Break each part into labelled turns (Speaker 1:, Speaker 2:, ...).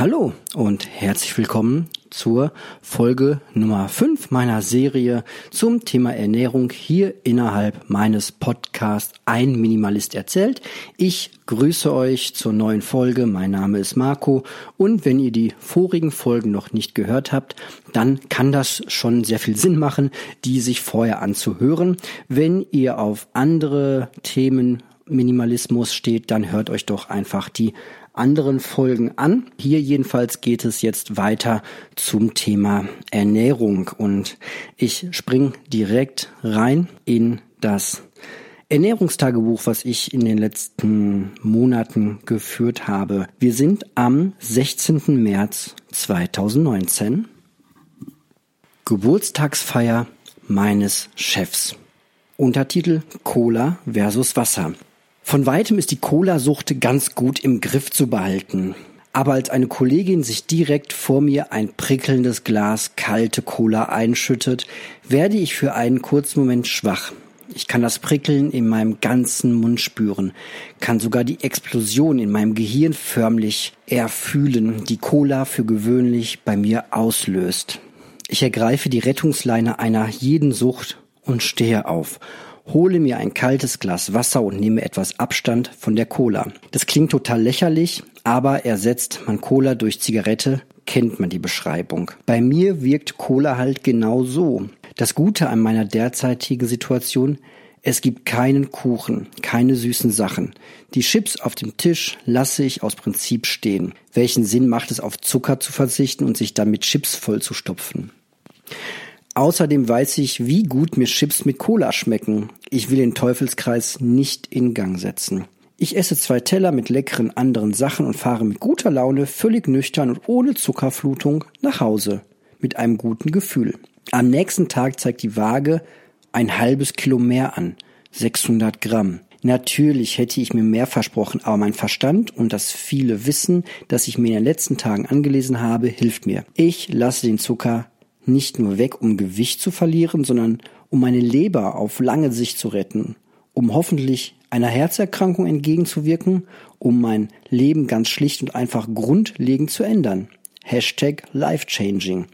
Speaker 1: Hallo und herzlich willkommen zur Folge Nummer 5 meiner Serie zum Thema Ernährung hier innerhalb meines Podcasts Ein Minimalist erzählt. Ich grüße euch zur neuen Folge. Mein Name ist Marco und wenn ihr die vorigen Folgen noch nicht gehört habt, dann kann das schon sehr viel Sinn machen, die sich vorher anzuhören. Wenn ihr auf andere Themen Minimalismus steht, dann hört euch doch einfach die anderen Folgen an. Hier jedenfalls geht es jetzt weiter zum Thema Ernährung und ich spring direkt rein in das Ernährungstagebuch, was ich in den letzten Monaten geführt habe. Wir sind am 16. März 2019. Geburtstagsfeier meines Chefs. Untertitel Cola versus Wasser. Von weitem ist die Cola-Sucht ganz gut im Griff zu behalten. Aber als eine Kollegin sich direkt vor mir ein prickelndes Glas kalte Cola einschüttet, werde ich für einen kurzen Moment schwach. Ich kann das Prickeln in meinem ganzen Mund spüren, kann sogar die Explosion in meinem Gehirn förmlich erfühlen, die Cola für gewöhnlich bei mir auslöst. Ich ergreife die Rettungsleine einer jeden Sucht und stehe auf hole mir ein kaltes Glas Wasser und nehme etwas Abstand von der Cola. Das klingt total lächerlich, aber ersetzt man Cola durch Zigarette, kennt man die Beschreibung. Bei mir wirkt Cola halt genau so. Das Gute an meiner derzeitigen Situation, es gibt keinen Kuchen, keine süßen Sachen. Die Chips auf dem Tisch lasse ich aus Prinzip stehen. Welchen Sinn macht es, auf Zucker zu verzichten und sich dann mit Chips vollzustopfen? Außerdem weiß ich, wie gut mir Chips mit Cola schmecken. Ich will den Teufelskreis nicht in Gang setzen. Ich esse zwei Teller mit leckeren anderen Sachen und fahre mit guter Laune, völlig nüchtern und ohne Zuckerflutung nach Hause. Mit einem guten Gefühl. Am nächsten Tag zeigt die Waage ein halbes Kilo mehr an. 600 Gramm. Natürlich hätte ich mir mehr versprochen, aber mein Verstand und das viele Wissen, das ich mir in den letzten Tagen angelesen habe, hilft mir. Ich lasse den Zucker nicht nur weg, um Gewicht zu verlieren, sondern um meine Leber auf lange Sicht zu retten, um hoffentlich einer Herzerkrankung entgegenzuwirken, um mein Leben ganz schlicht und einfach grundlegend zu ändern. Hashtag life-changing.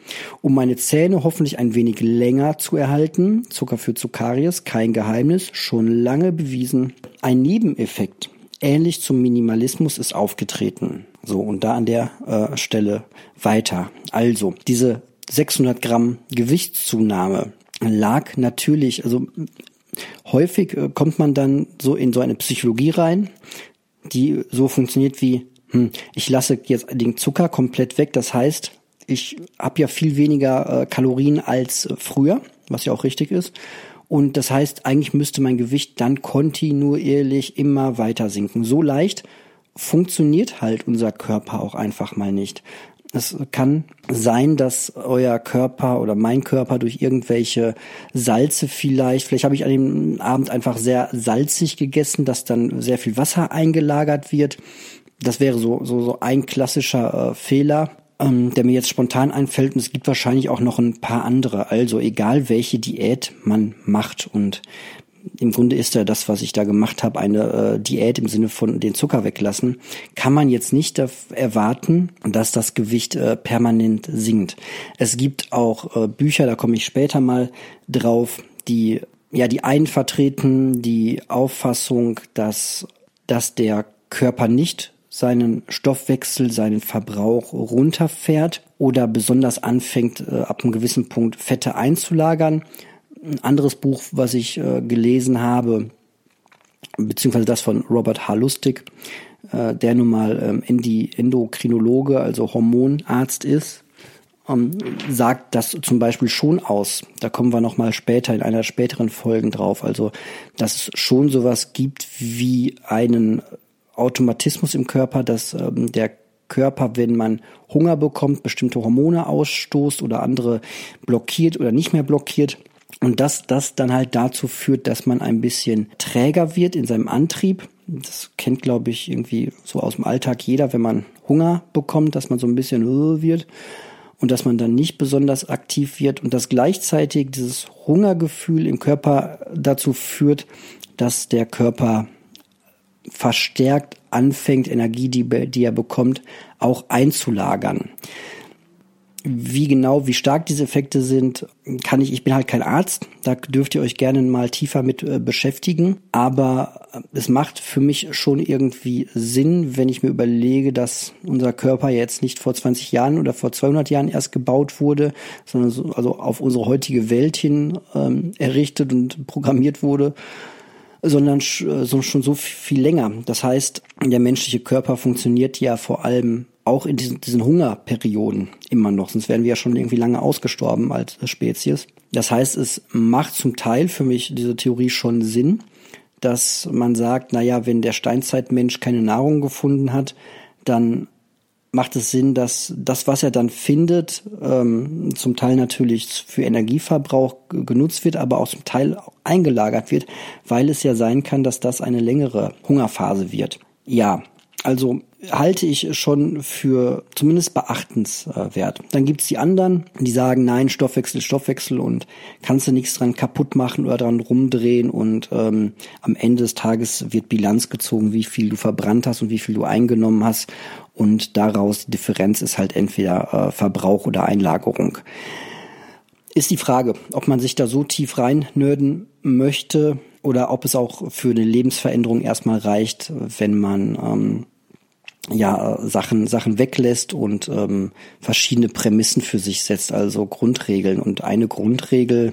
Speaker 1: Um meine Zähne hoffentlich ein wenig länger zu erhalten. Zucker für Zucarius, kein Geheimnis, schon lange bewiesen. Ein Nebeneffekt, ähnlich zum Minimalismus, ist aufgetreten. So, und da an der äh, Stelle weiter. Also, diese 600 Gramm Gewichtszunahme lag natürlich, also häufig äh, kommt man dann so in so eine Psychologie rein, die so funktioniert wie, hm, ich lasse jetzt den Zucker komplett weg, das heißt, ich habe ja viel weniger äh, Kalorien als früher, was ja auch richtig ist. Und das heißt, eigentlich müsste mein Gewicht dann kontinuierlich immer weiter sinken. So leicht funktioniert halt unser Körper auch einfach mal nicht. Es kann sein, dass euer Körper oder mein Körper durch irgendwelche Salze vielleicht, vielleicht habe ich an dem Abend einfach sehr salzig gegessen, dass dann sehr viel Wasser eingelagert wird. Das wäre so, so, so ein klassischer äh, Fehler, ähm, der mir jetzt spontan einfällt. Und es gibt wahrscheinlich auch noch ein paar andere. Also egal welche Diät man macht und im Grunde ist ja das, was ich da gemacht habe, eine äh, Diät im Sinne von den Zucker weglassen, kann man jetzt nicht erwarten, dass das Gewicht äh, permanent sinkt. Es gibt auch äh, Bücher, da komme ich später mal drauf, die ja die einen vertreten die Auffassung, dass dass der Körper nicht seinen Stoffwechsel, seinen Verbrauch runterfährt oder besonders anfängt, äh, ab einem gewissen Punkt Fette einzulagern ein anderes Buch, was ich äh, gelesen habe, beziehungsweise das von Robert H. Lustig, äh, der nun mal ähm, Endi Endokrinologe, also Hormonarzt ist, ähm, sagt das zum Beispiel schon aus. Da kommen wir nochmal später in einer späteren Folgen drauf. Also, dass es schon sowas gibt wie einen Automatismus im Körper, dass ähm, der Körper, wenn man Hunger bekommt, bestimmte Hormone ausstoßt oder andere blockiert oder nicht mehr blockiert. Und dass das dann halt dazu führt, dass man ein bisschen träger wird in seinem Antrieb. Das kennt, glaube ich, irgendwie so aus dem Alltag jeder, wenn man Hunger bekommt, dass man so ein bisschen äh, wird und dass man dann nicht besonders aktiv wird und dass gleichzeitig dieses Hungergefühl im Körper dazu führt, dass der Körper verstärkt anfängt, Energie, die, die er bekommt, auch einzulagern. Wie genau, wie stark diese Effekte sind, kann ich, ich bin halt kein Arzt, da dürft ihr euch gerne mal tiefer mit äh, beschäftigen, aber es macht für mich schon irgendwie Sinn, wenn ich mir überlege, dass unser Körper jetzt nicht vor 20 Jahren oder vor 200 Jahren erst gebaut wurde, sondern so, also auf unsere heutige Welt hin ähm, errichtet und programmiert wurde, sondern so, schon so viel länger. Das heißt, der menschliche Körper funktioniert ja vor allem auch in diesen, diesen Hungerperioden immer noch, sonst wären wir ja schon irgendwie lange ausgestorben als Spezies. Das heißt, es macht zum Teil für mich diese Theorie schon Sinn, dass man sagt, na ja, wenn der Steinzeitmensch keine Nahrung gefunden hat, dann macht es Sinn, dass das, was er dann findet, ähm, zum Teil natürlich für Energieverbrauch genutzt wird, aber auch zum Teil eingelagert wird, weil es ja sein kann, dass das eine längere Hungerphase wird. Ja, also halte ich schon für zumindest beachtenswert. Dann gibt's die anderen, die sagen, nein, Stoffwechsel, Stoffwechsel und kannst du nichts dran kaputt machen oder dran rumdrehen und ähm, am Ende des Tages wird Bilanz gezogen, wie viel du verbrannt hast und wie viel du eingenommen hast und daraus die Differenz ist halt entweder äh, Verbrauch oder Einlagerung. Ist die Frage, ob man sich da so tief rein nörden möchte oder ob es auch für eine Lebensveränderung erstmal reicht, wenn man ähm, ja Sachen Sachen weglässt und ähm, verschiedene Prämissen für sich setzt, also Grundregeln. Und eine Grundregel,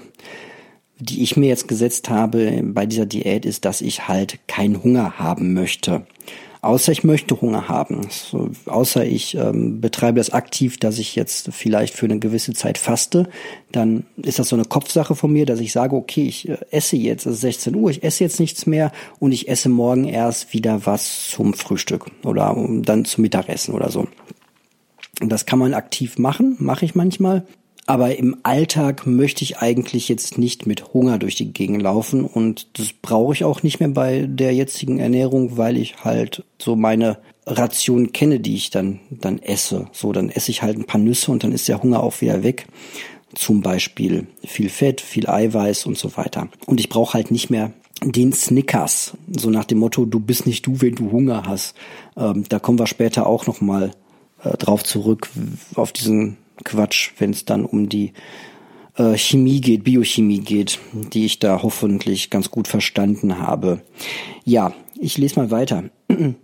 Speaker 1: die ich mir jetzt gesetzt habe bei dieser Diät, ist, dass ich halt keinen Hunger haben möchte. Außer ich möchte Hunger haben. So, außer ich ähm, betreibe das aktiv, dass ich jetzt vielleicht für eine gewisse Zeit faste, dann ist das so eine Kopfsache von mir, dass ich sage, okay, ich äh, esse jetzt, es ist 16 Uhr, ich esse jetzt nichts mehr und ich esse morgen erst wieder was zum Frühstück oder dann zum Mittagessen oder so. Und das kann man aktiv machen, mache ich manchmal. Aber im Alltag möchte ich eigentlich jetzt nicht mit Hunger durch die Gegend laufen und das brauche ich auch nicht mehr bei der jetzigen Ernährung, weil ich halt so meine Ration kenne, die ich dann, dann esse. So, dann esse ich halt ein paar Nüsse und dann ist der Hunger auch wieder weg. Zum Beispiel viel Fett, viel Eiweiß und so weiter. Und ich brauche halt nicht mehr den Snickers, so nach dem Motto, du bist nicht du, wenn du Hunger hast. Ähm, da kommen wir später auch nochmal äh, drauf zurück, auf diesen Quatsch, wenn es dann um die äh, Chemie geht, Biochemie geht, die ich da hoffentlich ganz gut verstanden habe. Ja, ich lese mal weiter.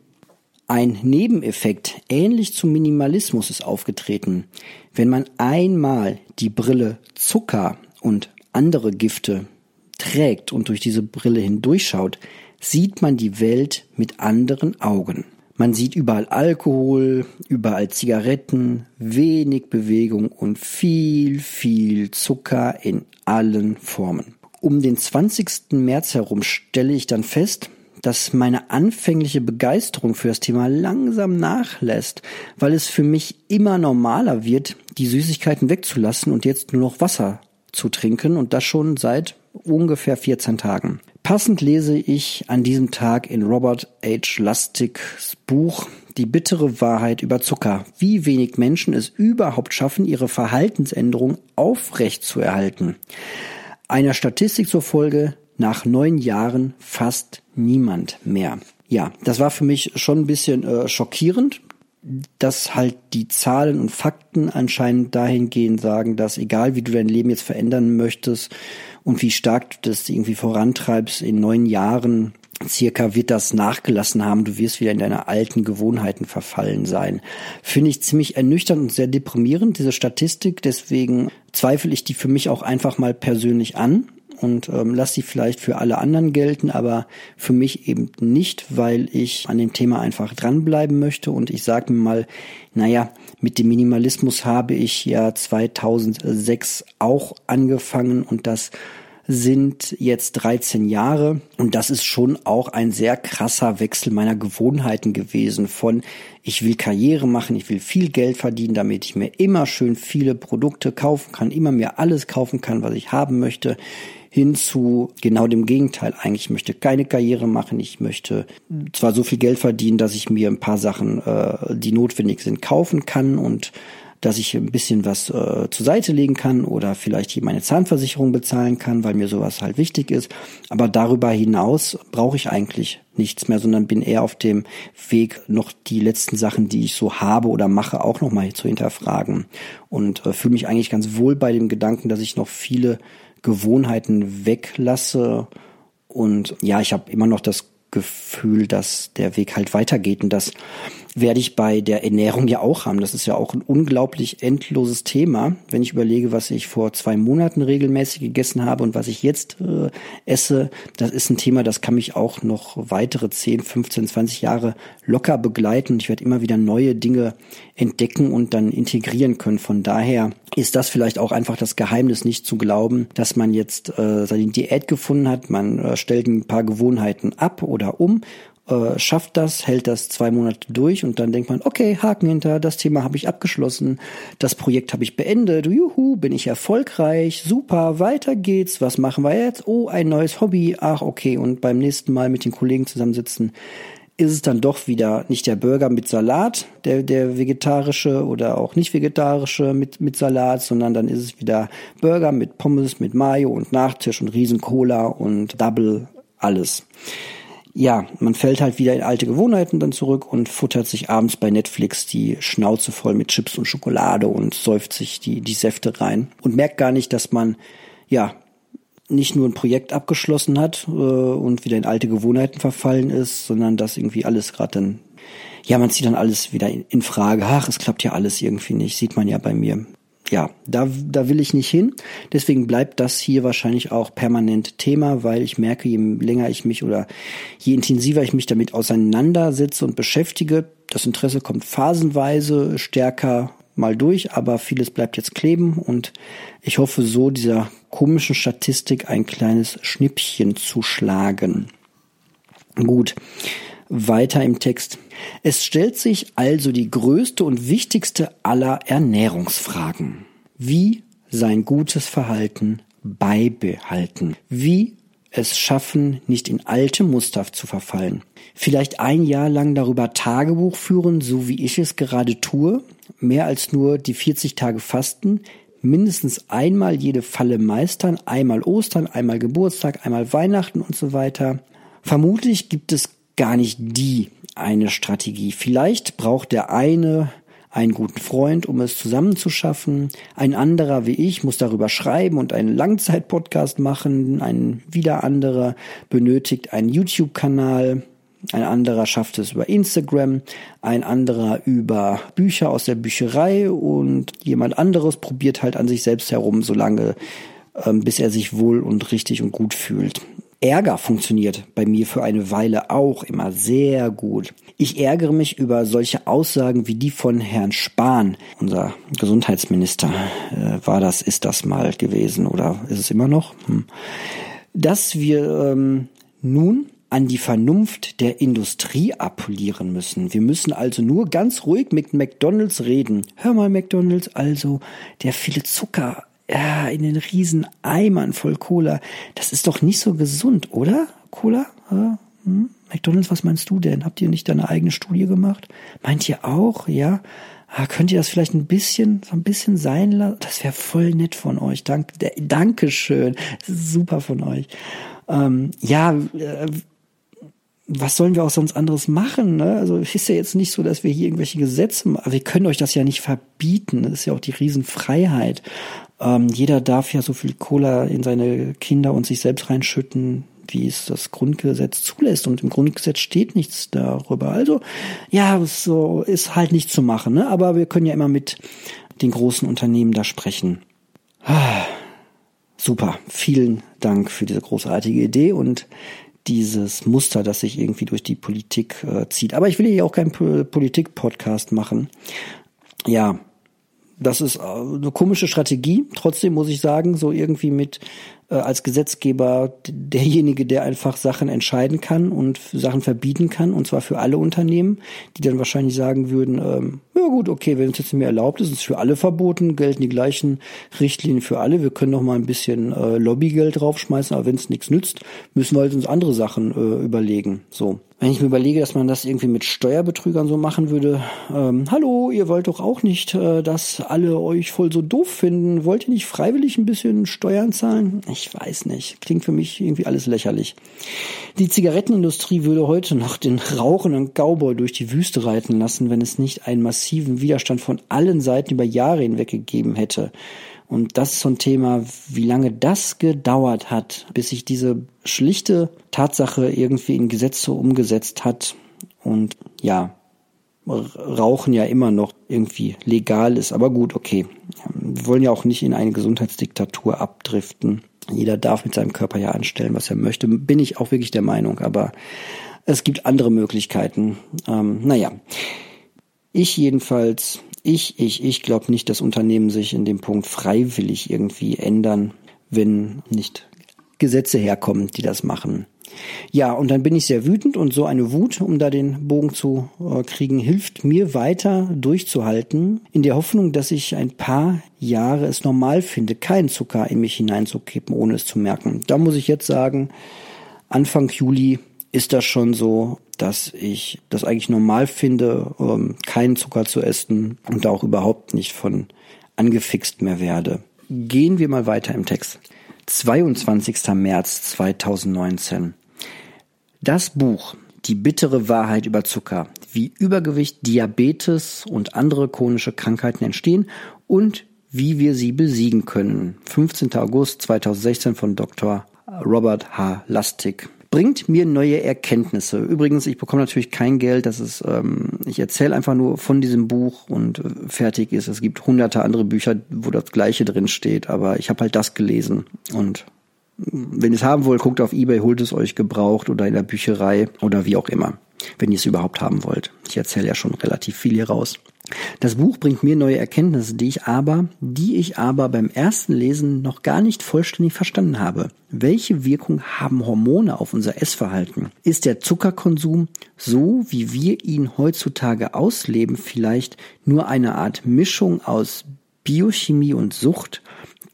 Speaker 1: Ein Nebeneffekt ähnlich zum Minimalismus ist aufgetreten. Wenn man einmal die Brille Zucker und andere Gifte trägt und durch diese Brille hindurchschaut, sieht man die Welt mit anderen Augen. Man sieht überall Alkohol, überall Zigaretten, wenig Bewegung und viel, viel Zucker in allen Formen. Um den 20. März herum stelle ich dann fest, dass meine anfängliche Begeisterung für das Thema langsam nachlässt, weil es für mich immer normaler wird, die Süßigkeiten wegzulassen und jetzt nur noch Wasser zu trinken und das schon seit ungefähr 14 Tagen. Passend lese ich an diesem Tag in Robert H. Lustigs Buch Die bittere Wahrheit über Zucker, wie wenig Menschen es überhaupt schaffen, ihre Verhaltensänderung aufrecht zu erhalten. Einer Statistik zufolge nach neun Jahren fast niemand mehr. Ja, das war für mich schon ein bisschen äh, schockierend, dass halt die Zahlen und Fakten anscheinend dahingehend sagen, dass egal wie du dein Leben jetzt verändern möchtest und wie stark du das irgendwie vorantreibst, in neun Jahren circa wird das nachgelassen haben, du wirst wieder in deine alten Gewohnheiten verfallen sein. Finde ich ziemlich ernüchternd und sehr deprimierend, diese Statistik, deswegen zweifle ich die für mich auch einfach mal persönlich an und ähm, lass sie vielleicht für alle anderen gelten, aber für mich eben nicht, weil ich an dem Thema einfach dranbleiben möchte. Und ich sage mir mal, naja, mit dem Minimalismus habe ich ja 2006 auch angefangen und das sind jetzt 13 Jahre und das ist schon auch ein sehr krasser Wechsel meiner Gewohnheiten gewesen von ich will Karriere machen, ich will viel Geld verdienen, damit ich mir immer schön viele Produkte kaufen kann, immer mir alles kaufen kann, was ich haben möchte hin zu genau dem Gegenteil. Eigentlich möchte keine Karriere machen. Ich möchte zwar so viel Geld verdienen, dass ich mir ein paar Sachen, äh, die notwendig sind, kaufen kann und dass ich ein bisschen was äh, zur Seite legen kann oder vielleicht hier meine Zahnversicherung bezahlen kann, weil mir sowas halt wichtig ist. Aber darüber hinaus brauche ich eigentlich nichts mehr, sondern bin eher auf dem Weg, noch die letzten Sachen, die ich so habe oder mache, auch nochmal zu hinterfragen. Und äh, fühle mich eigentlich ganz wohl bei dem Gedanken, dass ich noch viele Gewohnheiten weglasse. Und ja, ich habe immer noch das Gefühl, dass der Weg halt weitergeht und das werde ich bei der Ernährung ja auch haben. Das ist ja auch ein unglaublich endloses Thema, wenn ich überlege, was ich vor zwei Monaten regelmäßig gegessen habe und was ich jetzt äh, esse. Das ist ein Thema, das kann mich auch noch weitere 10, 15, 20 Jahre locker begleiten. Ich werde immer wieder neue Dinge entdecken und dann integrieren können. Von daher ist das vielleicht auch einfach das Geheimnis, nicht zu glauben, dass man jetzt äh, seine Diät gefunden hat. Man äh, stellt ein paar Gewohnheiten ab oder um äh, schafft das, hält das zwei Monate durch und dann denkt man, okay, Haken hinter, das Thema habe ich abgeschlossen, das Projekt habe ich beendet, juhu, bin ich erfolgreich, super, weiter geht's, was machen wir jetzt? Oh, ein neues Hobby, ach okay, und beim nächsten Mal mit den Kollegen zusammensitzen, ist es dann doch wieder nicht der Burger mit Salat, der, der vegetarische oder auch nicht vegetarische mit, mit Salat, sondern dann ist es wieder Burger mit Pommes, mit Mayo und Nachtisch und Riesen Cola und Double, alles ja, man fällt halt wieder in alte Gewohnheiten dann zurück und futtert sich abends bei Netflix die Schnauze voll mit Chips und Schokolade und säuft sich die, die Säfte rein und merkt gar nicht, dass man, ja, nicht nur ein Projekt abgeschlossen hat äh, und wieder in alte Gewohnheiten verfallen ist, sondern dass irgendwie alles gerade dann, ja, man zieht dann alles wieder in, in Frage. Ach, es klappt ja alles irgendwie nicht, sieht man ja bei mir ja, da, da will ich nicht hin. Deswegen bleibt das hier wahrscheinlich auch permanent Thema, weil ich merke, je länger ich mich oder je intensiver ich mich damit auseinandersetze und beschäftige, das Interesse kommt phasenweise stärker mal durch, aber vieles bleibt jetzt kleben und ich hoffe so dieser komischen Statistik ein kleines Schnippchen zu schlagen. Gut. Weiter im Text. Es stellt sich also die größte und wichtigste aller Ernährungsfragen. Wie sein gutes Verhalten beibehalten? Wie es schaffen, nicht in alte Muster zu verfallen? Vielleicht ein Jahr lang darüber Tagebuch führen, so wie ich es gerade tue, mehr als nur die 40 Tage Fasten, mindestens einmal jede Falle meistern, einmal Ostern, einmal Geburtstag, einmal Weihnachten und so weiter. Vermutlich gibt es gar nicht die eine Strategie. Vielleicht braucht der eine einen guten Freund, um es zusammenzuschaffen. Ein anderer wie ich muss darüber schreiben und einen Langzeitpodcast machen. Ein wieder anderer benötigt einen YouTube-Kanal. Ein anderer schafft es über Instagram, ein anderer über Bücher aus der Bücherei und jemand anderes probiert halt an sich selbst herum, solange ähm, bis er sich wohl und richtig und gut fühlt. Ärger funktioniert bei mir für eine Weile auch immer sehr gut. Ich ärgere mich über solche Aussagen wie die von Herrn Spahn, unser Gesundheitsminister. Äh, war das, ist das mal gewesen oder ist es immer noch? Hm. Dass wir ähm, nun an die Vernunft der Industrie appellieren müssen. Wir müssen also nur ganz ruhig mit McDonalds reden. Hör mal, McDonalds, also der viele Zucker ja, in den riesen Eimern voll Cola. Das ist doch nicht so gesund, oder? Cola? Hm? McDonalds, was meinst du denn? Habt ihr nicht deine eigene Studie gemacht? Meint ihr auch? Ja. Ah, könnt ihr das vielleicht ein bisschen, so ein bisschen sein lassen? Das wäre voll nett von euch. Dank, Dankeschön. Super von euch. Ähm, ja, äh, was sollen wir auch sonst anderes machen? Ne? Also ist ja jetzt nicht so, dass wir hier irgendwelche Gesetze, aber wir können euch das ja nicht verbieten. Das ist ja auch die Riesenfreiheit. Ähm, jeder darf ja so viel Cola in seine Kinder und sich selbst reinschütten, wie es das Grundgesetz zulässt. Und im Grundgesetz steht nichts darüber. Also, ja, so ist halt nicht zu machen. Ne? Aber wir können ja immer mit den großen Unternehmen da sprechen. Ah, super. Vielen Dank für diese großartige Idee und dieses Muster, das sich irgendwie durch die Politik äh, zieht. Aber ich will hier auch keinen Politik-Podcast machen. Ja, das ist äh, eine komische Strategie. Trotzdem muss ich sagen, so irgendwie mit äh, als Gesetzgeber derjenige, der einfach Sachen entscheiden kann und Sachen verbieten kann, und zwar für alle Unternehmen, die dann wahrscheinlich sagen würden, ähm, ja gut, okay, wenn es jetzt nicht mehr erlaubt ist, ist es für alle verboten, gelten die gleichen Richtlinien für alle. Wir können noch mal ein bisschen äh, Lobbygeld draufschmeißen, aber wenn es nichts nützt, müssen wir halt uns andere Sachen äh, überlegen. So. Wenn ich mir überlege, dass man das irgendwie mit Steuerbetrügern so machen würde, ähm, hallo, ihr wollt doch auch nicht, äh, dass alle euch voll so doof finden. Wollt ihr nicht freiwillig ein bisschen Steuern zahlen? Ich weiß nicht. Klingt für mich irgendwie alles lächerlich. Die Zigarettenindustrie würde heute noch den rauchenden Cowboy durch die Wüste reiten lassen, wenn es nicht einen massiven Widerstand von allen Seiten über Jahre hinweg gegeben hätte. Und das ist so ein Thema, wie lange das gedauert hat, bis sich diese schlichte Tatsache irgendwie in Gesetze umgesetzt hat. Und ja, Rauchen ja immer noch irgendwie legal ist. Aber gut, okay. Wir wollen ja auch nicht in eine Gesundheitsdiktatur abdriften. Jeder darf mit seinem Körper ja anstellen, was er möchte. Bin ich auch wirklich der Meinung. Aber es gibt andere Möglichkeiten. Ähm, naja. Ich jedenfalls ich, ich, ich glaube nicht, dass Unternehmen sich in dem Punkt freiwillig irgendwie ändern, wenn nicht Gesetze herkommen, die das machen. Ja, und dann bin ich sehr wütend und so eine Wut, um da den Bogen zu äh, kriegen, hilft mir weiter durchzuhalten, in der Hoffnung, dass ich ein paar Jahre es normal finde, keinen Zucker in mich hineinzukippen, ohne es zu merken. Da muss ich jetzt sagen, Anfang Juli ist das schon so, dass ich das eigentlich normal finde, ähm, keinen Zucker zu essen und auch überhaupt nicht von angefixt mehr werde. Gehen wir mal weiter im Text. 22. März 2019. Das Buch Die bittere Wahrheit über Zucker, wie Übergewicht, Diabetes und andere chronische Krankheiten entstehen und wie wir sie besiegen können. 15. August 2016 von Dr. Robert H. Lustig bringt mir neue Erkenntnisse. Übrigens, ich bekomme natürlich kein Geld, das ist, ähm, ich erzähle einfach nur von diesem Buch und äh, fertig ist. Es gibt hunderte andere Bücher, wo das Gleiche drin steht, aber ich habe halt das gelesen und wenn ihr es haben wollt, guckt auf Ebay, holt es euch gebraucht oder in der Bücherei oder wie auch immer, wenn ihr es überhaupt haben wollt. Ich erzähle ja schon relativ viel hier raus. Das Buch bringt mir neue Erkenntnisse, die ich aber, die ich aber beim ersten Lesen noch gar nicht vollständig verstanden habe. Welche Wirkung haben Hormone auf unser Essverhalten? Ist der Zuckerkonsum, so wie wir ihn heutzutage ausleben, vielleicht nur eine Art Mischung aus Biochemie und Sucht?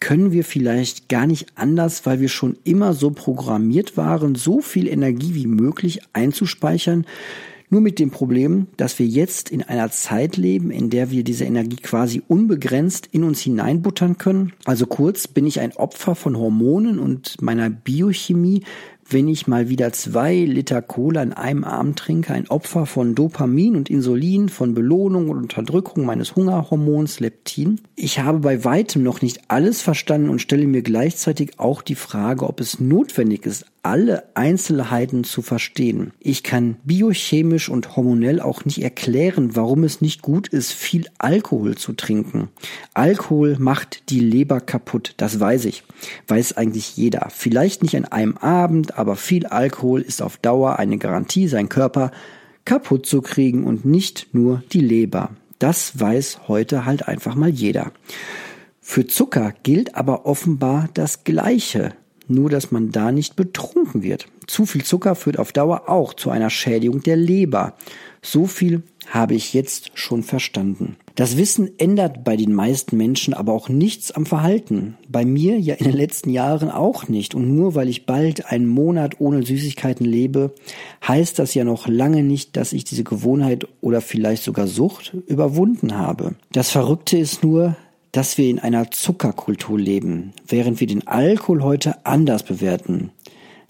Speaker 1: Können wir vielleicht gar nicht anders, weil wir schon immer so programmiert waren, so viel Energie wie möglich einzuspeichern? Nur mit dem Problem, dass wir jetzt in einer Zeit leben, in der wir diese Energie quasi unbegrenzt in uns hineinbuttern können. Also kurz, bin ich ein Opfer von Hormonen und meiner Biochemie, wenn ich mal wieder zwei Liter Cola in einem Abend trinke, ein Opfer von Dopamin und Insulin, von Belohnung und Unterdrückung meines Hungerhormons Leptin. Ich habe bei weitem noch nicht alles verstanden und stelle mir gleichzeitig auch die Frage, ob es notwendig ist, alle Einzelheiten zu verstehen. Ich kann biochemisch und hormonell auch nicht erklären, warum es nicht gut ist, viel Alkohol zu trinken. Alkohol macht die Leber kaputt, das weiß ich. Weiß eigentlich jeder. Vielleicht nicht an einem Abend, aber viel Alkohol ist auf Dauer eine Garantie, sein Körper kaputt zu kriegen und nicht nur die Leber. Das weiß heute halt einfach mal jeder. Für Zucker gilt aber offenbar das Gleiche nur dass man da nicht betrunken wird. Zu viel Zucker führt auf Dauer auch zu einer Schädigung der Leber. So viel habe ich jetzt schon verstanden. Das Wissen ändert bei den meisten Menschen aber auch nichts am Verhalten. Bei mir ja in den letzten Jahren auch nicht. Und nur weil ich bald einen Monat ohne Süßigkeiten lebe, heißt das ja noch lange nicht, dass ich diese Gewohnheit oder vielleicht sogar Sucht überwunden habe. Das Verrückte ist nur, dass wir in einer Zuckerkultur leben, während wir den Alkohol heute anders bewerten.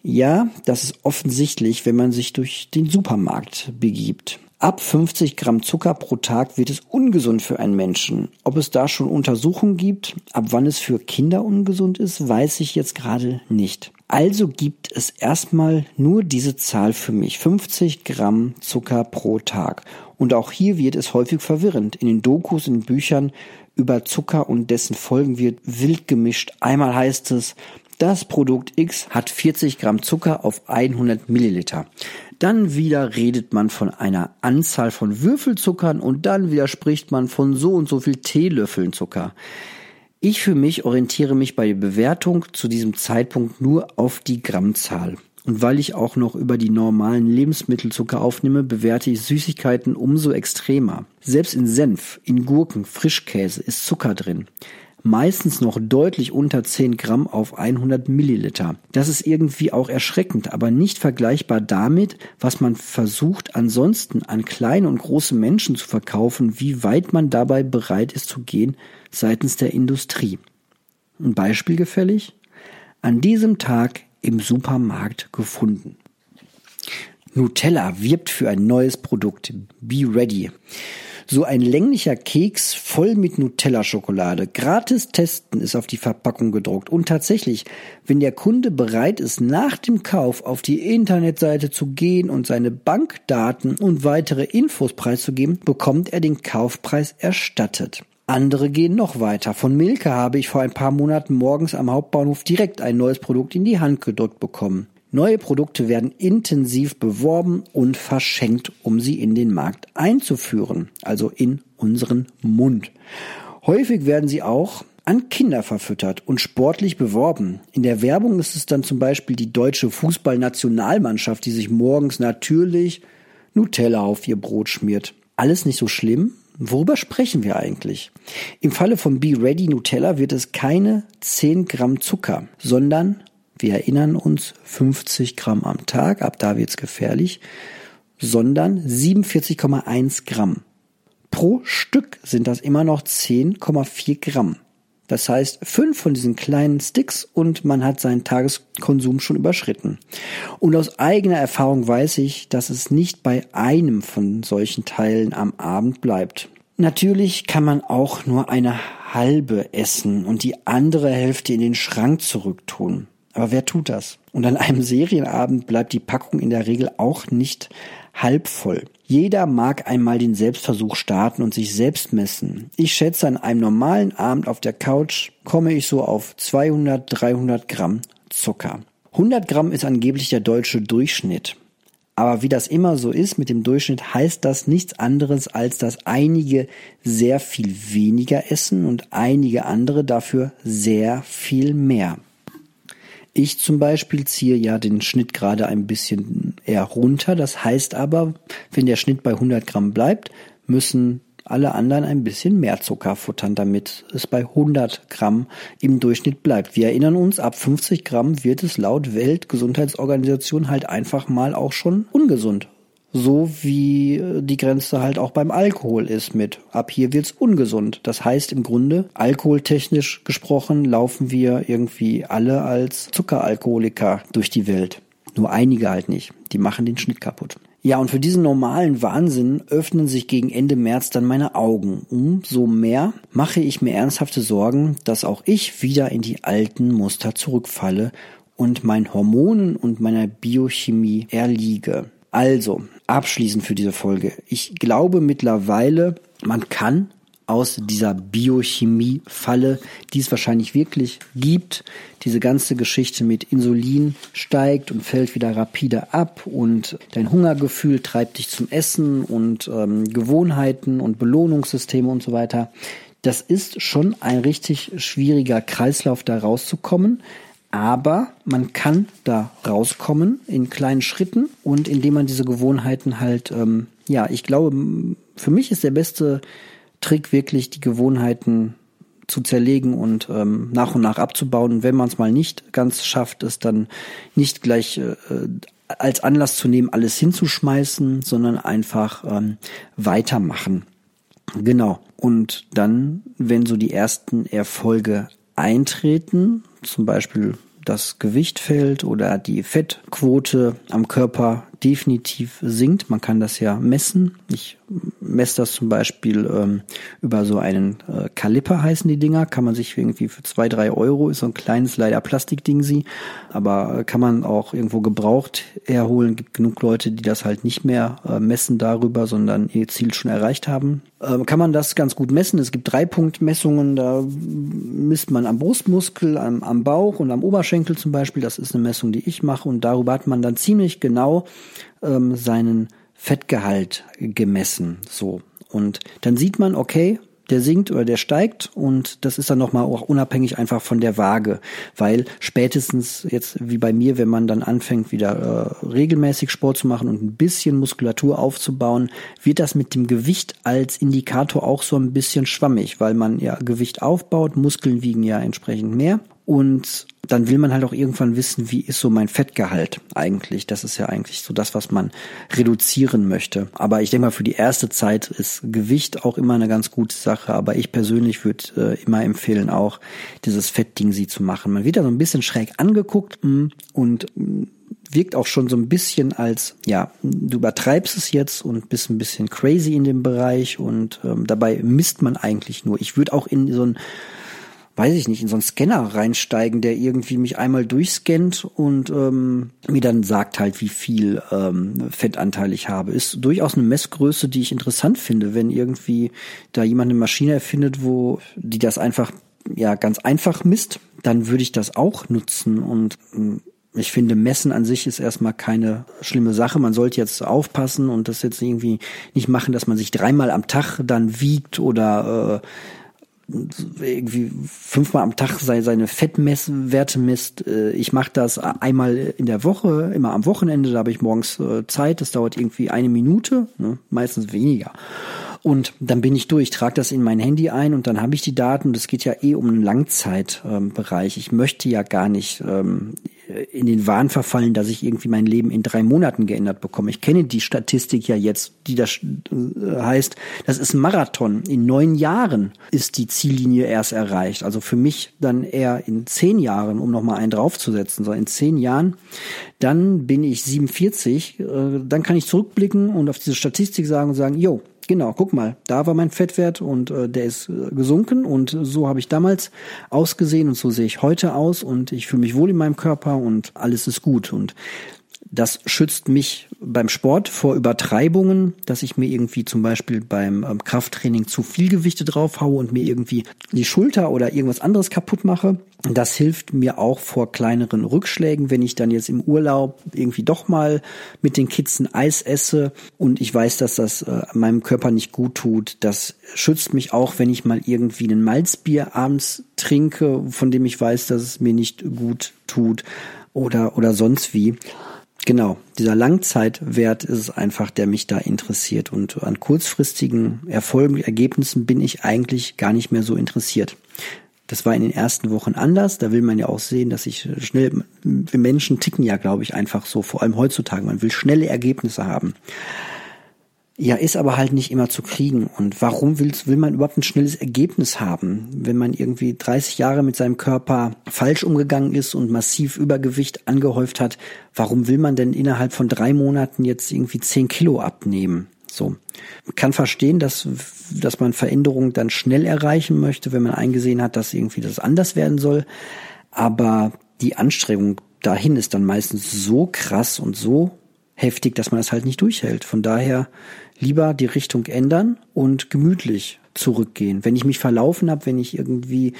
Speaker 1: Ja, das ist offensichtlich, wenn man sich durch den Supermarkt begibt. Ab 50 Gramm Zucker pro Tag wird es ungesund für einen Menschen. Ob es da schon Untersuchungen gibt, ab wann es für Kinder ungesund ist, weiß ich jetzt gerade nicht. Also gibt es erstmal nur diese Zahl für mich. 50 Gramm Zucker pro Tag. Und auch hier wird es häufig verwirrend. In den Dokus, in Büchern über Zucker und dessen Folgen wird wild gemischt. Einmal heißt es, das Produkt X hat 40 Gramm Zucker auf 100 Milliliter. Dann wieder redet man von einer Anzahl von Würfelzuckern und dann wieder spricht man von so und so viel Teelöffeln Zucker. Ich für mich orientiere mich bei der Bewertung zu diesem Zeitpunkt nur auf die Grammzahl. Und weil ich auch noch über die normalen Lebensmittelzucker aufnehme, bewerte ich Süßigkeiten umso extremer. Selbst in Senf, in Gurken, Frischkäse ist Zucker drin meistens noch deutlich unter 10 Gramm auf 100 Milliliter. Das ist irgendwie auch erschreckend, aber nicht vergleichbar damit, was man versucht ansonsten an kleine und große Menschen zu verkaufen, wie weit man dabei bereit ist zu gehen seitens der Industrie. Ein Beispiel gefällig? An diesem Tag im Supermarkt gefunden. Nutella wirbt für ein neues Produkt. Be ready. So ein länglicher Keks voll mit Nutella-Schokolade. Gratis testen ist auf die Verpackung gedruckt. Und tatsächlich, wenn der Kunde bereit ist, nach dem Kauf auf die Internetseite zu gehen und seine Bankdaten und weitere Infos preiszugeben, bekommt er den Kaufpreis erstattet. Andere gehen noch weiter. Von Milka habe ich vor ein paar Monaten morgens am Hauptbahnhof direkt ein neues Produkt in die Hand gedrückt bekommen. Neue Produkte werden intensiv beworben und verschenkt, um sie in den Markt einzuführen, also in unseren Mund. Häufig werden sie auch an Kinder verfüttert und sportlich beworben. In der Werbung ist es dann zum Beispiel die deutsche Fußballnationalmannschaft, die sich morgens natürlich Nutella auf ihr Brot schmiert. Alles nicht so schlimm? Worüber sprechen wir eigentlich? Im Falle von Be Ready Nutella wird es keine 10 Gramm Zucker, sondern wir erinnern uns 50 Gramm am Tag, ab da wird's gefährlich, sondern 47,1 Gramm. Pro Stück sind das immer noch 10,4 Gramm. Das heißt, fünf von diesen kleinen Sticks und man hat seinen Tageskonsum schon überschritten. Und aus eigener Erfahrung weiß ich, dass es nicht bei einem von solchen Teilen am Abend bleibt. Natürlich kann man auch nur eine halbe essen und die andere Hälfte in den Schrank zurücktun. Aber wer tut das? Und an einem Serienabend bleibt die Packung in der Regel auch nicht halb voll. Jeder mag einmal den Selbstversuch starten und sich selbst messen. Ich schätze, an einem normalen Abend auf der Couch komme ich so auf 200, 300 Gramm Zucker. 100 Gramm ist angeblich der deutsche Durchschnitt. Aber wie das immer so ist mit dem Durchschnitt, heißt das nichts anderes, als dass einige sehr viel weniger essen und einige andere dafür sehr viel mehr. Ich zum Beispiel ziehe ja den Schnitt gerade ein bisschen eher runter. Das heißt aber, wenn der Schnitt bei 100 Gramm bleibt, müssen alle anderen ein bisschen mehr Zucker futtern, damit es bei 100 Gramm im Durchschnitt bleibt. Wir erinnern uns, ab 50 Gramm wird es laut Weltgesundheitsorganisation halt einfach mal auch schon ungesund so wie äh, die Grenze halt auch beim Alkohol ist mit ab hier wird's ungesund. Das heißt im Grunde, alkoholtechnisch gesprochen, laufen wir irgendwie alle als Zuckeralkoholiker durch die Welt. Nur einige halt nicht. Die machen den Schnitt kaputt. Ja, und für diesen normalen Wahnsinn öffnen sich gegen Ende März dann meine Augen. Umso mehr mache ich mir ernsthafte Sorgen, dass auch ich wieder in die alten Muster zurückfalle und meinen Hormonen und meiner Biochemie erliege. Also, abschließend für diese Folge. Ich glaube mittlerweile, man kann aus dieser Biochemie-Falle, die es wahrscheinlich wirklich gibt, diese ganze Geschichte mit Insulin steigt und fällt wieder rapide ab und dein Hungergefühl treibt dich zum Essen und ähm, Gewohnheiten und Belohnungssysteme und so weiter. Das ist schon ein richtig schwieriger Kreislauf, da rauszukommen. Aber man kann da rauskommen in kleinen Schritten und indem man diese Gewohnheiten halt, ähm, ja, ich glaube, für mich ist der beste Trick wirklich, die Gewohnheiten zu zerlegen und ähm, nach und nach abzubauen. Wenn man es mal nicht ganz schafft, es dann nicht gleich äh, als Anlass zu nehmen, alles hinzuschmeißen, sondern einfach ähm, weitermachen. Genau. Und dann, wenn so die ersten Erfolge eintreten, zum Beispiel das Gewicht fällt oder die Fettquote am Körper definitiv sinkt. Man kann das ja messen. Ich messe das zum Beispiel ähm, über so einen äh, Kaliper heißen die Dinger. Kann man sich irgendwie für zwei, drei Euro, ist so ein kleines leider Plastikding sie, aber äh, kann man auch irgendwo gebraucht herholen. Gibt genug Leute, die das halt nicht mehr äh, messen darüber, sondern ihr Ziel schon erreicht haben. Ähm, kann man das ganz gut messen. Es gibt drei Punktmessungen. Da misst man am Brustmuskel, am, am Bauch und am Oberschenkel zum Beispiel. Das ist eine Messung, die ich mache und darüber hat man dann ziemlich genau ähm, seinen Fettgehalt gemessen. So. Und dann sieht man, okay, der sinkt oder der steigt und das ist dann nochmal auch unabhängig einfach von der Waage, weil spätestens jetzt wie bei mir, wenn man dann anfängt wieder äh, regelmäßig Sport zu machen und ein bisschen Muskulatur aufzubauen, wird das mit dem Gewicht als Indikator auch so ein bisschen schwammig, weil man ja Gewicht aufbaut, Muskeln wiegen ja entsprechend mehr und dann will man halt auch irgendwann wissen, wie ist so mein Fettgehalt eigentlich. Das ist ja eigentlich so das, was man reduzieren möchte. Aber ich denke mal, für die erste Zeit ist Gewicht auch immer eine ganz gute Sache. Aber ich persönlich würde äh, immer empfehlen, auch dieses Fettding sie zu machen. Man wird da so ein bisschen schräg angeguckt mm, und mm, wirkt auch schon so ein bisschen als, ja, du übertreibst es jetzt und bist ein bisschen crazy in dem Bereich und ähm, dabei misst man eigentlich nur. Ich würde auch in so ein weiß ich nicht, in so einen Scanner reinsteigen, der irgendwie mich einmal durchscannt und ähm, mir dann sagt halt, wie viel ähm, Fettanteil ich habe. Ist durchaus eine Messgröße, die ich interessant finde, wenn irgendwie da jemand eine Maschine erfindet, wo die das einfach ja ganz einfach misst, dann würde ich das auch nutzen und ähm, ich finde, Messen an sich ist erstmal keine schlimme Sache. Man sollte jetzt aufpassen und das jetzt irgendwie nicht machen, dass man sich dreimal am Tag dann wiegt oder äh, irgendwie fünfmal am Tag seine Fettmesswerte misst. Äh, ich mache das einmal in der Woche, immer am Wochenende, da habe ich morgens äh, Zeit, das dauert irgendwie eine Minute, ne? meistens weniger. Und dann bin ich durch, trage das in mein Handy ein und dann habe ich die Daten. Das geht ja eh um einen Langzeitbereich. ich möchte ja gar nicht ähm, in den Wahn verfallen, dass ich irgendwie mein Leben in drei Monaten geändert bekomme. Ich kenne die Statistik ja jetzt, die das äh, heißt, das ist ein Marathon. In neun Jahren ist die Ziellinie erst erreicht. Also für mich dann eher in zehn Jahren, um nochmal einen draufzusetzen, so in zehn Jahren. Dann bin ich 47, äh, dann kann ich zurückblicken und auf diese Statistik sagen und sagen, jo, Genau, guck mal, da war mein Fettwert und äh, der ist äh, gesunken und so habe ich damals ausgesehen und so sehe ich heute aus und ich fühle mich wohl in meinem Körper und alles ist gut. Und das schützt mich beim Sport vor Übertreibungen, dass ich mir irgendwie zum Beispiel beim ähm, Krafttraining zu viel Gewichte draufhaue und mir irgendwie die Schulter oder irgendwas anderes kaputt mache. Das hilft mir auch vor kleineren Rückschlägen, wenn ich dann jetzt im Urlaub irgendwie doch mal mit den Kids ein Eis esse und ich weiß, dass das äh, meinem Körper nicht gut tut. Das schützt mich auch, wenn ich mal irgendwie ein Malzbier abends trinke, von dem ich weiß, dass es mir nicht gut tut oder, oder sonst wie. Genau, dieser Langzeitwert ist es einfach, der mich da interessiert. Und an kurzfristigen Erfolgen, Ergebnissen bin ich eigentlich gar nicht mehr so interessiert. Das war in den ersten Wochen anders. Da will man ja auch sehen, dass ich schnell, wir Menschen ticken ja, glaube ich, einfach so, vor allem heutzutage. Man will schnelle Ergebnisse haben. Ja, ist aber halt nicht immer zu kriegen. Und warum will, will man überhaupt ein schnelles Ergebnis haben, wenn man irgendwie 30 Jahre mit seinem Körper falsch umgegangen ist und massiv Übergewicht angehäuft hat? Warum will man denn innerhalb von drei Monaten jetzt irgendwie 10 Kilo abnehmen? So. Man kann verstehen, dass, dass man Veränderungen dann schnell erreichen möchte, wenn man eingesehen hat, dass irgendwie das anders werden soll. Aber die Anstrengung dahin ist dann meistens so krass und so heftig, dass man das halt nicht durchhält. Von daher lieber die Richtung ändern und gemütlich zurückgehen. Wenn ich mich verlaufen habe, wenn ich irgendwie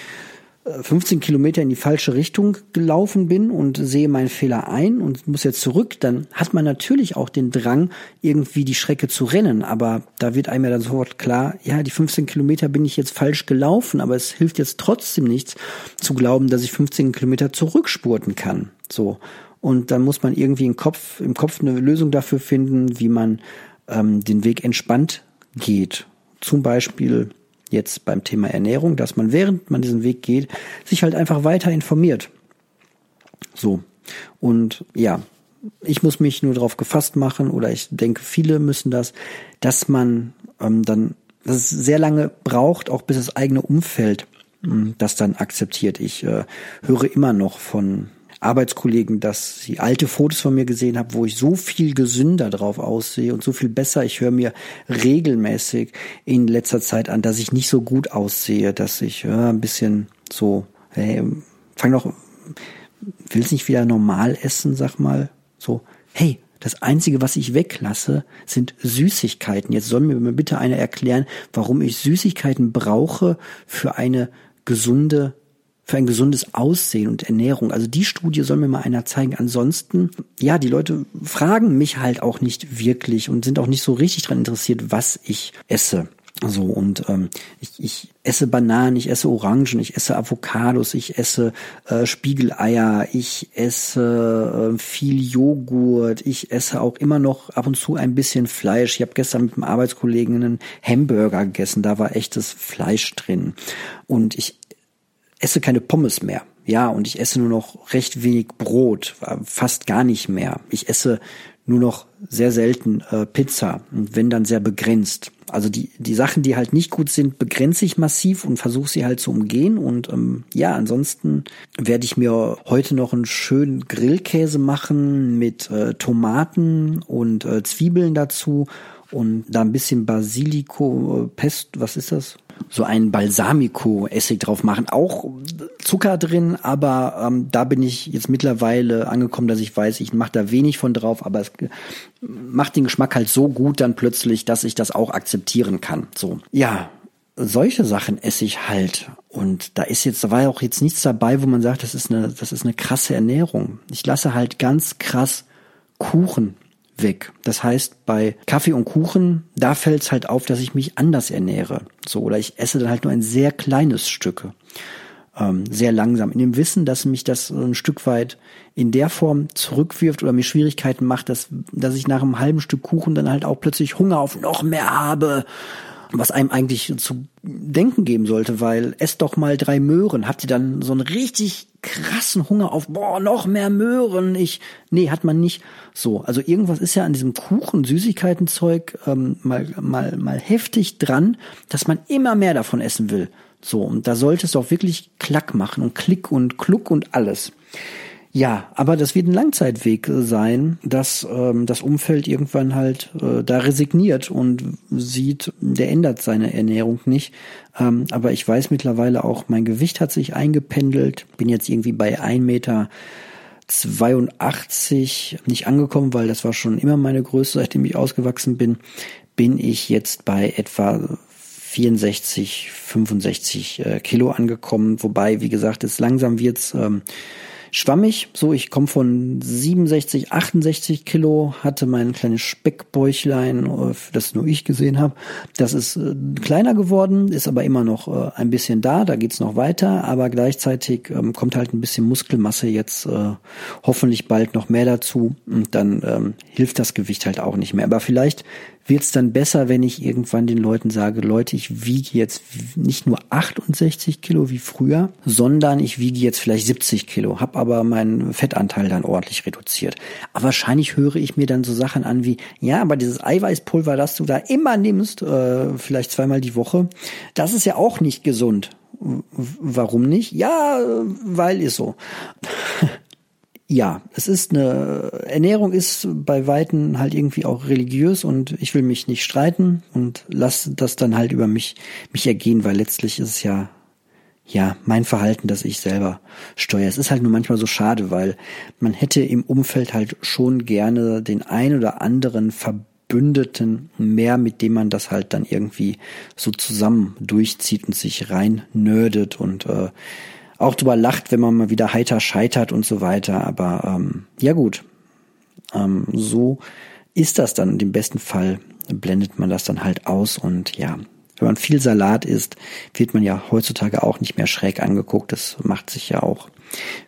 Speaker 1: 15 äh, Kilometer in die falsche Richtung gelaufen bin und sehe meinen Fehler ein und muss jetzt zurück, dann hat man natürlich auch den Drang, irgendwie die Strecke zu rennen. Aber da wird einem ja dann sofort klar, ja, die 15 Kilometer bin ich jetzt falsch gelaufen, aber es hilft jetzt trotzdem nichts zu glauben, dass ich 15 Kilometer zurückspurten kann. So. Und dann muss man irgendwie im Kopf, im Kopf eine Lösung dafür finden, wie man ähm, den Weg entspannt geht. Zum Beispiel jetzt beim Thema Ernährung, dass man während man diesen Weg geht, sich halt einfach weiter informiert. So. Und ja, ich muss mich nur darauf gefasst machen, oder ich denke, viele müssen das, dass man ähm, dann, dass es sehr lange braucht, auch bis das eigene Umfeld ähm, das dann akzeptiert. Ich äh, höre immer noch von Arbeitskollegen, dass sie alte Fotos von mir gesehen haben, wo ich so viel gesünder drauf aussehe und so viel besser. Ich höre mir regelmäßig in letzter Zeit an, dass ich nicht so gut aussehe, dass ich ja, ein bisschen so, hey, fang doch, willst nicht wieder normal essen, sag mal, so, hey, das Einzige, was ich weglasse, sind Süßigkeiten. Jetzt soll mir bitte einer erklären, warum ich Süßigkeiten brauche für eine gesunde für ein gesundes Aussehen und Ernährung. Also die Studie soll mir mal einer zeigen. Ansonsten, ja, die Leute fragen mich halt auch nicht wirklich und sind auch nicht so richtig dran interessiert, was ich esse. So, und ähm, ich, ich esse Bananen, ich esse Orangen, ich esse Avocados, ich esse äh, Spiegeleier, ich esse äh, viel Joghurt, ich esse auch immer noch ab und zu ein bisschen Fleisch. Ich habe gestern mit einem Arbeitskollegen einen Hamburger gegessen, da war echtes Fleisch drin. Und ich esse keine Pommes mehr. Ja, und ich esse nur noch recht wenig Brot, fast gar nicht mehr. Ich esse nur noch sehr selten äh, Pizza und wenn dann sehr begrenzt. Also die, die Sachen, die halt nicht gut sind, begrenze ich massiv und versuche sie halt zu umgehen. Und ähm, ja, ansonsten werde ich mir heute noch einen schönen Grillkäse machen mit äh, Tomaten und äh, Zwiebeln dazu und da ein bisschen Basilico, äh, was ist das? So einen Balsamico-Essig drauf machen. Auch Zucker drin, aber ähm, da bin ich jetzt mittlerweile angekommen, dass ich weiß, ich mache da wenig von drauf, aber es macht den Geschmack halt so gut dann plötzlich, dass ich das auch akzeptieren kann. So, ja, solche Sachen esse ich halt. Und da ist jetzt, da war ja auch jetzt nichts dabei, wo man sagt, das ist eine, das ist eine krasse Ernährung. Ich lasse halt ganz krass Kuchen weg. Das heißt, bei Kaffee und Kuchen, da fällt es halt auf, dass ich mich anders ernähre. So, oder ich esse dann halt nur ein sehr kleines Stück. Ähm, sehr langsam. In dem Wissen, dass mich das ein Stück weit in der Form zurückwirft oder mir Schwierigkeiten macht, dass, dass ich nach einem halben Stück Kuchen dann halt auch plötzlich Hunger auf noch mehr habe was einem eigentlich zu denken geben sollte, weil ess doch mal drei Möhren. Hat sie dann so einen richtig krassen Hunger auf, boah, noch mehr Möhren. Ich, nee, hat man nicht so. Also irgendwas ist ja an diesem Kuchen, Süßigkeitenzeug ähm, mal, mal, mal heftig dran, dass man immer mehr davon essen will. So, und da sollte es auch wirklich Klack machen und Klick und Kluck und alles. Ja, aber das wird ein Langzeitweg sein, dass ähm, das Umfeld irgendwann halt äh, da resigniert und sieht, der ändert seine Ernährung nicht. Ähm, aber ich weiß mittlerweile auch, mein Gewicht hat sich eingependelt, bin jetzt irgendwie bei 1 Meter 82 nicht angekommen, weil das war schon immer meine Größe, seitdem ich ausgewachsen bin, bin ich jetzt bei etwa 64, 65 äh, Kilo angekommen. Wobei, wie gesagt, es langsam wird's ähm, schwammig. So, ich komme von 67, 68 Kilo, hatte mein kleines Speckbäuchlein, äh, das nur ich gesehen habe. Das ist äh, kleiner geworden, ist aber immer noch äh, ein bisschen da. Da geht's noch weiter, aber gleichzeitig ähm, kommt halt ein bisschen Muskelmasse jetzt hoffentlich bald noch mehr dazu und dann ähm, hilft das Gewicht halt auch nicht mehr. Aber vielleicht wird es dann besser, wenn ich irgendwann den Leuten sage, Leute, ich wiege jetzt nicht nur 68 Kilo wie früher, sondern ich wiege jetzt vielleicht 70 Kilo, habe aber meinen Fettanteil dann ordentlich reduziert. Aber wahrscheinlich höre ich mir dann so Sachen an wie, ja, aber dieses Eiweißpulver, das du da immer nimmst, äh, vielleicht zweimal die Woche, das ist ja auch nicht gesund. Warum nicht? Ja, weil ist so. ja, es ist eine Ernährung ist bei Weitem halt irgendwie auch religiös und ich will mich nicht streiten und lasse das dann halt über mich mich ergehen, weil letztlich ist es ja ja mein Verhalten, das ich selber steuere. Es ist halt nur manchmal so schade, weil man hätte im Umfeld halt schon gerne den ein oder anderen Verbündeten mehr, mit dem man das halt dann irgendwie so zusammen durchzieht und sich rein nerdet und äh, auch drüber lacht, wenn man mal wieder heiter scheitert und so weiter. Aber ähm, ja gut, ähm, so ist das dann. Im besten Fall blendet man das dann halt aus und ja, wenn man viel Salat isst, wird man ja heutzutage auch nicht mehr schräg angeguckt. Das macht sich ja auch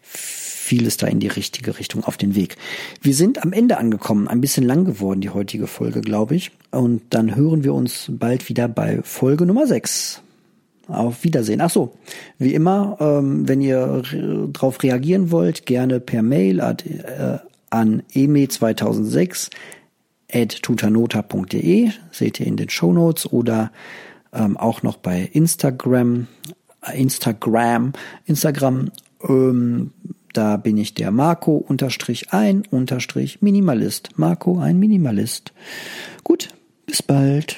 Speaker 1: vieles da in die richtige Richtung auf den Weg. Wir sind am Ende angekommen, ein bisschen lang geworden, die heutige Folge, glaube ich. Und dann hören wir uns bald wieder bei Folge Nummer 6. Auf Wiedersehen. Ach so, wie immer, ähm, wenn ihr re darauf reagieren wollt, gerne per Mail at, äh, an eme2006 at tutanota.de, seht ihr in den Show Notes oder ähm, auch noch bei Instagram, Instagram, Instagram, ähm, da bin ich der Marco unterstrich ein unterstrich Minimalist. Marco ein Minimalist. Gut, bis bald.